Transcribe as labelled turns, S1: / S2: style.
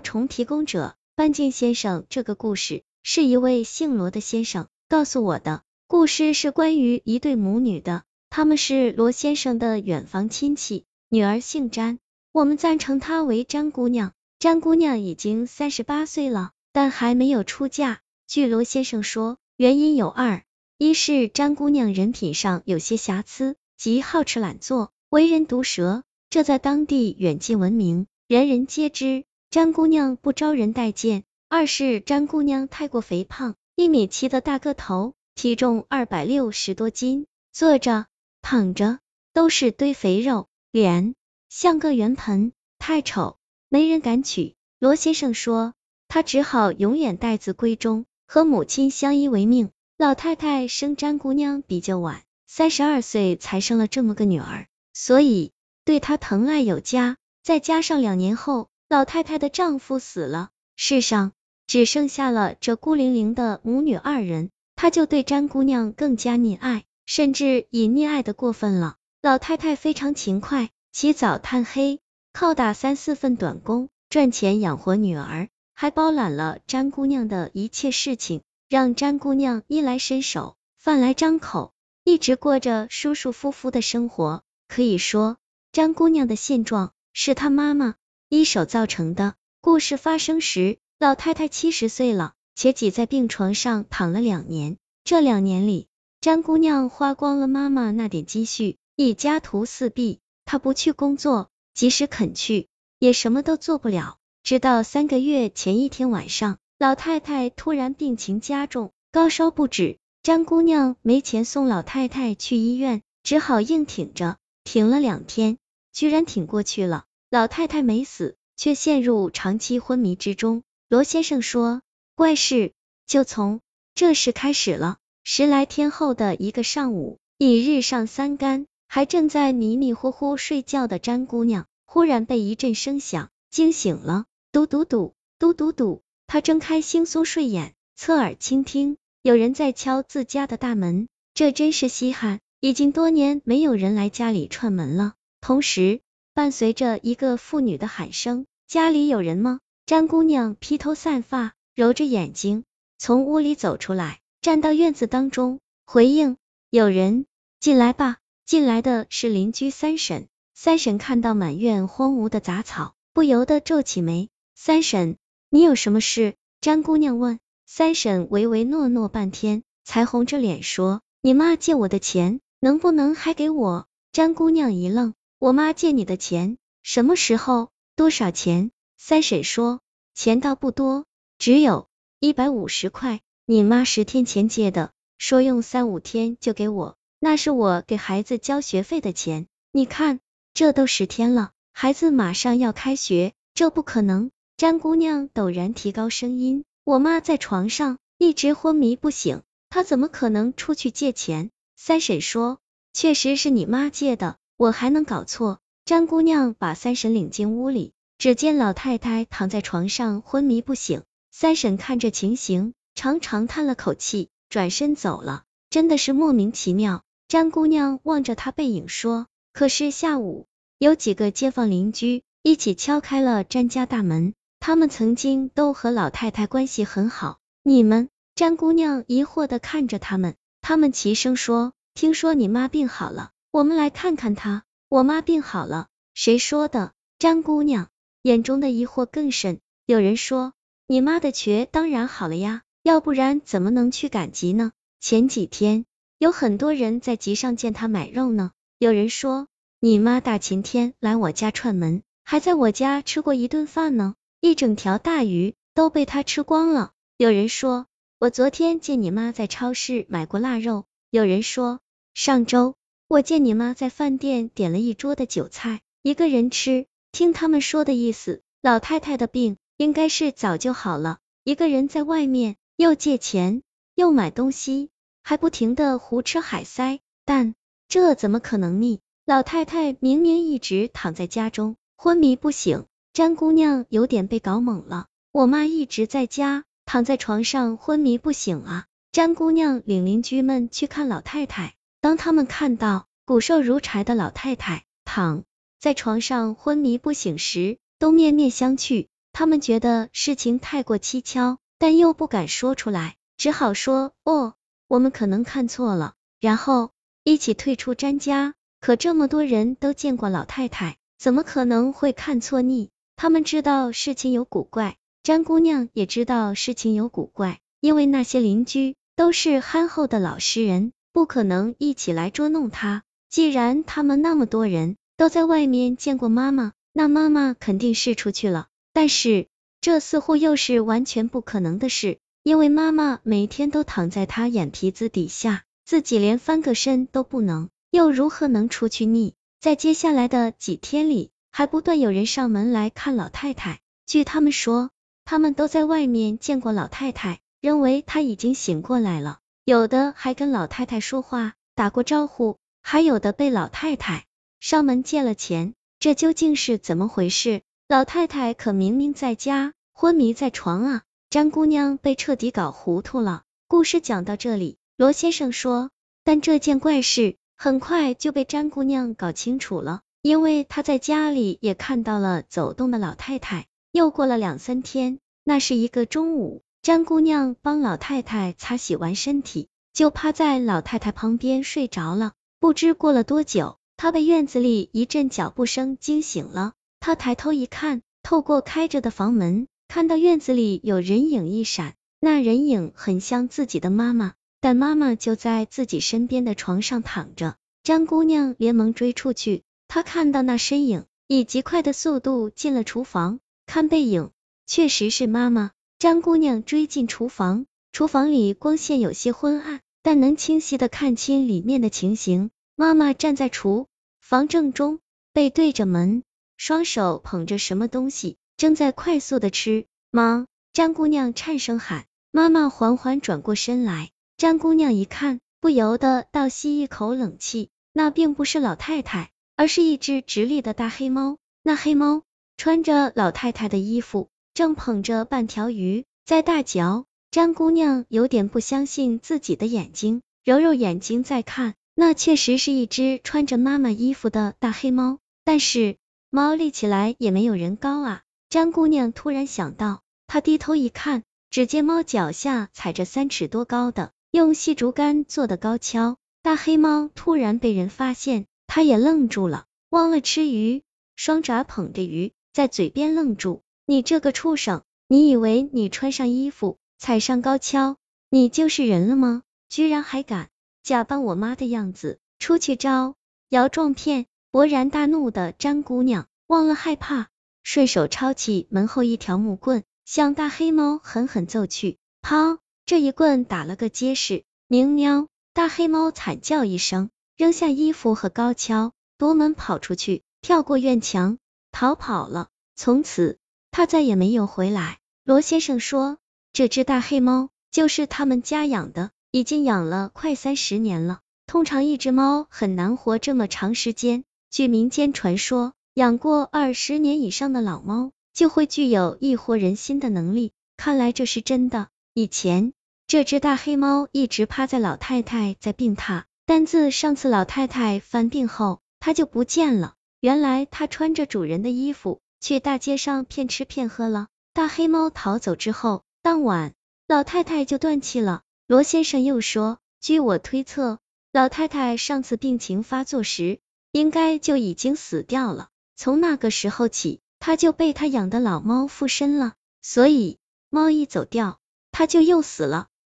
S1: 重提供者半径先生，这个故事是一位姓罗的先生告诉我的。故事是关于一对母女的，他们是罗先生的远房亲戚，女儿姓詹，我们赞成她为詹姑娘。詹姑娘已经三十八岁了，但还没有出嫁。据罗先生说，原因有二：一是詹姑娘人品上有些瑕疵，即好吃懒做，为人毒舌，这在当地远近闻名，人人皆知。詹姑娘不招人待见。二是詹姑娘太过肥胖，一米七的大个头，体重二百六十多斤，坐着、躺着都是堆肥肉，脸像个圆盆，太丑，没人敢娶。罗先生说，他只好永远待字闺中，和母亲相依为命。老太太生詹姑娘比较晚，三十二岁才生了这么个女儿，所以对她疼爱有加。再加上两年后，老太太的丈夫死了，世上只剩下了这孤零零的母女二人，她就对詹姑娘更加溺爱，甚至已溺爱的过分了。老太太非常勤快，起早贪黑，靠打三四份短工赚钱养活女儿，还包揽了詹姑娘的一切事情，让詹姑娘衣来伸手，饭来张口，一直过着舒舒服服的生活。可以说，詹姑娘的现状是她妈妈。一手造成的。故事发生时，老太太七十岁了，且挤在病床上躺了两年。这两年里，詹姑娘花光了妈妈那点积蓄，一家徒四壁。她不去工作，即使肯去，也什么都做不了。直到三个月前一天晚上，老太太突然病情加重，高烧不止。詹姑娘没钱送老太太去医院，只好硬挺着。挺了两天，居然挺过去了。老太太没死，却陷入长期昏迷之中。罗先生说，怪事就从这时开始了。十来天后的一个上午，已日上三竿，还正在迷迷糊糊睡觉的詹姑娘，忽然被一阵声响惊醒了。嘟嘟嘟，嘟嘟嘟，她睁开惺忪睡眼，侧耳倾听，有人在敲自家的大门。这真是稀罕，已经多年没有人来家里串门了。同时，伴随着一个妇女的喊声：“家里有人吗？”詹姑娘披头散发，揉着眼睛，从屋里走出来，站到院子当中，回应：“有人进来吧。”进来的是邻居三婶。三婶看到满院荒芜的杂草，不由得皱起眉：“三婶，你有什么事？”詹姑娘问。三婶唯唯诺诺半天，才红着脸说：“你妈借我的钱，能不能还给我？”詹姑娘一愣。我妈借你的钱，什么时候？多少钱？三婶说，钱倒不多，只有一百五十块。你妈十天前借的，说用三五天就给我，那是我给孩子交学费的钱。你看，这都十天了，孩子马上要开学，这不可能。詹姑娘陡然提高声音，我妈在床上一直昏迷不醒，她怎么可能出去借钱？三婶说，确实是你妈借的。我还能搞错？张姑娘把三婶领进屋里，只见老太太躺在床上昏迷不醒。三婶看着情形，长长叹了口气，转身走了。真的是莫名其妙。张姑娘望着她背影说。可是下午，有几个街坊邻居一起敲开了詹家大门，他们曾经都和老太太关系很好。你们？张姑娘疑惑的看着他们，他们齐声说：听说你妈病好了。我们来看看他，我妈病好了，谁说的？张姑娘眼中的疑惑更甚。有人说，你妈的瘸当然好了呀，要不然怎么能去赶集呢？前几天有很多人在集上见她买肉呢。有人说，你妈大晴天来我家串门，还在我家吃过一顿饭呢，一整条大鱼都被她吃光了。有人说，我昨天见你妈在超市买过腊肉。有人说，上周。我见你妈在饭店点了一桌的酒菜，一个人吃。听他们说的意思，老太太的病应该是早就好了。一个人在外面又借钱又买东西，还不停的胡吃海塞，但这怎么可能呢？老太太明明一直躺在家中昏迷不醒。詹姑娘有点被搞懵了。我妈一直在家躺在床上昏迷不醒啊。詹姑娘领邻居们去看老太太。当他们看到骨瘦如柴的老太太躺在床上昏迷不醒时，都面面相觑。他们觉得事情太过蹊跷，但又不敢说出来，只好说哦，我们可能看错了，然后一起退出詹家。可这么多人都见过老太太，怎么可能会看错你？他们知道事情有古怪，詹姑娘也知道事情有古怪，因为那些邻居都是憨厚的老实人，不可能一起来捉弄他。既然他们那么多人都在外面见过妈妈，那妈妈肯定是出去了。但是这似乎又是完全不可能的事，因为妈妈每天都躺在他眼皮子底下，自己连翻个身都不能，又如何能出去呢？在接下来的几天里。还不断有人上门来看老太太。据他们说，他们都在外面见过老太太，认为她已经醒过来了。有的还跟老太太说话，打过招呼，还有的被老太太上门借了钱。这究竟是怎么回事？老太太可明明在家，昏迷在床啊！张姑娘被彻底搞糊涂了。故事讲到这里，罗先生说，但这件怪事很快就被张姑娘搞清楚了。因为她在家里也看到了走动的老太太。又过了两三天，那是一个中午，张姑娘帮老太太擦洗完身体，就趴在老太太旁边睡着了。不知过了多久，她被院子里一阵脚步声惊醒了。她抬头一看，透过开着的房门，看到院子里有人影一闪，那人影很像自己的妈妈，但妈妈就在自己身边的床上躺着。张姑娘连忙追出去。她看到那身影，以极快的速度进了厨房，看背影，确实是妈妈。张姑娘追进厨房，厨房里光线有些昏暗，但能清晰的看清里面的情形。妈妈站在厨房正中，背对着门，双手捧着什么东西，正在快速的吃。妈！张姑娘颤声喊。妈妈缓缓转过身来，张姑娘一看，不由得倒吸一口冷气。那并不是老太太。而是一只直立的大黑猫，那黑猫穿着老太太的衣服，正捧着半条鱼在大嚼。张姑娘有点不相信自己的眼睛，揉揉眼睛再看，那确实是一只穿着妈妈衣服的大黑猫，但是猫立起来也没有人高啊。张姑娘突然想到，她低头一看，只见猫脚下踩着三尺多高的用细竹竿做的高跷，大黑猫突然被人发现。它也愣住了，忘了吃鱼，双爪捧着鱼，在嘴边愣住。你这个畜生，你以为你穿上衣服，踩上高跷，你就是人了吗？居然还敢假扮我妈的样子，出去招摇撞骗！勃然大怒的张姑娘忘了害怕，顺手抄起门后一条木棍，向大黑猫狠狠揍去。砰！这一棍打了个结实。明喵！大黑猫惨叫一声。扔下衣服和高跷，夺门跑出去，跳过院墙，逃跑了。从此，他再也没有回来。罗先生说，这只大黑猫就是他们家养的，已经养了快三十年了。通常，一只猫很难活这么长时间。据民间传说，养过二十年以上的老猫就会具有异活人心的能力。看来这是真的。以前，这只大黑猫一直趴在老太太在病榻。但自上次老太太犯病后，它就不见了。原来它穿着主人的衣服去大街上骗吃骗喝了。大黑猫逃走之后，当晚老太太就断气了。罗先生又说，据我推测，老太太上次病情发作时，应该就已经死掉了。从那个时候起，他就被他养的老猫附身了，所以猫一走掉，他就又死了。